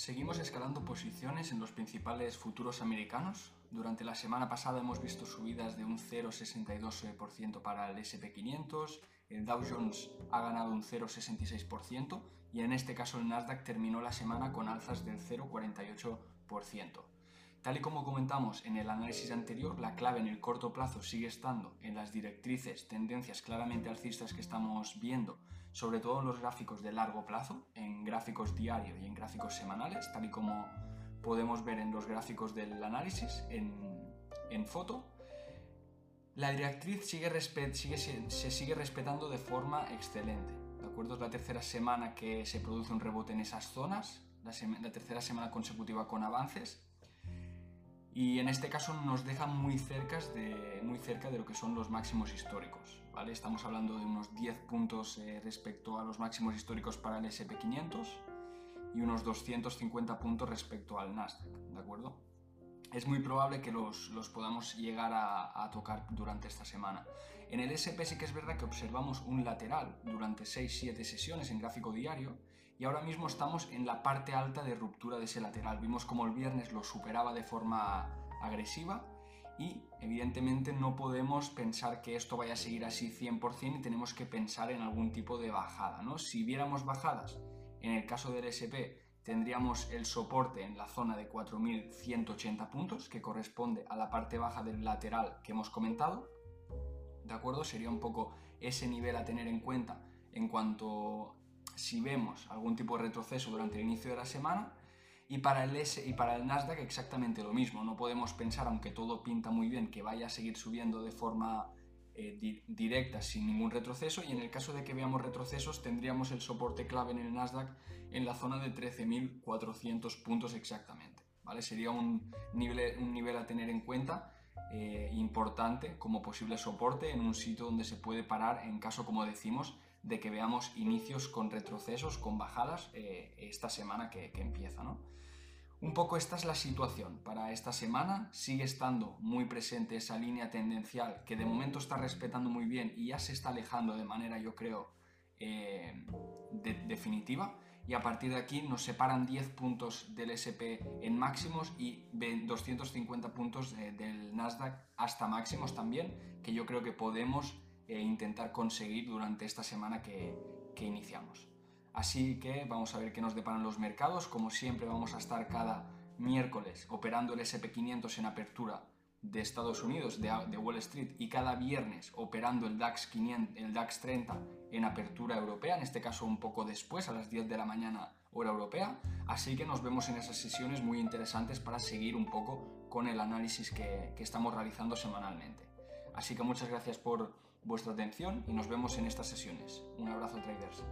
Seguimos escalando posiciones en los principales futuros americanos. Durante la semana pasada hemos visto subidas de un 0,62% para el SP500, el Dow Jones ha ganado un 0,66% y en este caso el Nasdaq terminó la semana con alzas del 0,48%. Tal y como comentamos en el análisis anterior, la clave en el corto plazo sigue estando en las directrices, tendencias claramente alcistas que estamos viendo, sobre todo en los gráficos de largo plazo, en gráficos diarios y en gráficos semanales, tal y como podemos ver en los gráficos del análisis en, foto. La directriz sigue, se sigue respetando de forma excelente. ¿De acuerdo? Es la tercera semana que se produce un rebote en esas zonas, la tercera semana consecutiva con avances y en este caso nos deja muy, de, muy cerca de lo que son los máximos históricos. ¿vale? Estamos hablando de unos 10 puntos eh, respecto a los máximos históricos para el SP500 y unos 250 puntos respecto al Nasdaq. ¿de acuerdo? es muy probable que los, podamos llegar a, tocar durante esta semana. En el SP sí que es verdad que observamos un lateral durante 6-7 sesiones en gráfico diario y ahora mismo estamos en la parte alta de ruptura de ese lateral. Vimos como el viernes lo superaba de forma agresiva y evidentemente no podemos pensar que esto vaya a seguir así 100% y tenemos que pensar en algún tipo de bajada. ¿no? Si viéramos bajadas, en el caso del SP tendríamos el soporte en la zona de 4.180 puntos, que corresponde a la parte baja del lateral que hemos comentado. ¿De acuerdo? Sería un poco ese nivel a tener en cuenta en cuanto si vemos algún tipo de retroceso durante el inicio de la semana. Y para el S y para el Nasdaq exactamente lo mismo. No podemos pensar, aunque todo pinta muy bien, que vaya a seguir subiendo de forma eh, directa sin ningún retroceso y en el caso de que veamos retrocesos tendríamos el soporte clave en el Nasdaq en la zona de 13.400 puntos exactamente. ¿vale? Sería un nivel, un nivel a tener en cuenta eh, importante como posible soporte en un sitio donde se puede parar en caso, como decimos, de que veamos inicios con retrocesos, con bajadas eh, esta semana que, empieza. ¿no? Un poco esta es la situación para esta semana. Sigue estando muy presente esa línea tendencial que de momento está respetando muy bien y ya se está alejando de manera, yo creo, eh, definitiva. Y a partir de aquí nos separan 10 puntos del SP en máximos y 250 puntos del Nasdaq hasta máximos también, que yo creo que podemos eh, intentar conseguir durante esta semana que iniciamos. Así que vamos a ver qué nos deparan los mercados. Como siempre vamos a estar cada miércoles operando el SP500 en apertura de Estados Unidos, de, Wall Street, y cada viernes operando el DAX, 500, el DAX 30 en apertura europea, en este caso un poco después, a las 10 de la mañana hora europea. Así que nos vemos en esas sesiones muy interesantes para seguir un poco con el análisis que, que estamos realizando semanalmente. Así que muchas gracias por vuestra atención y nos vemos en estas sesiones. Un abrazo traders.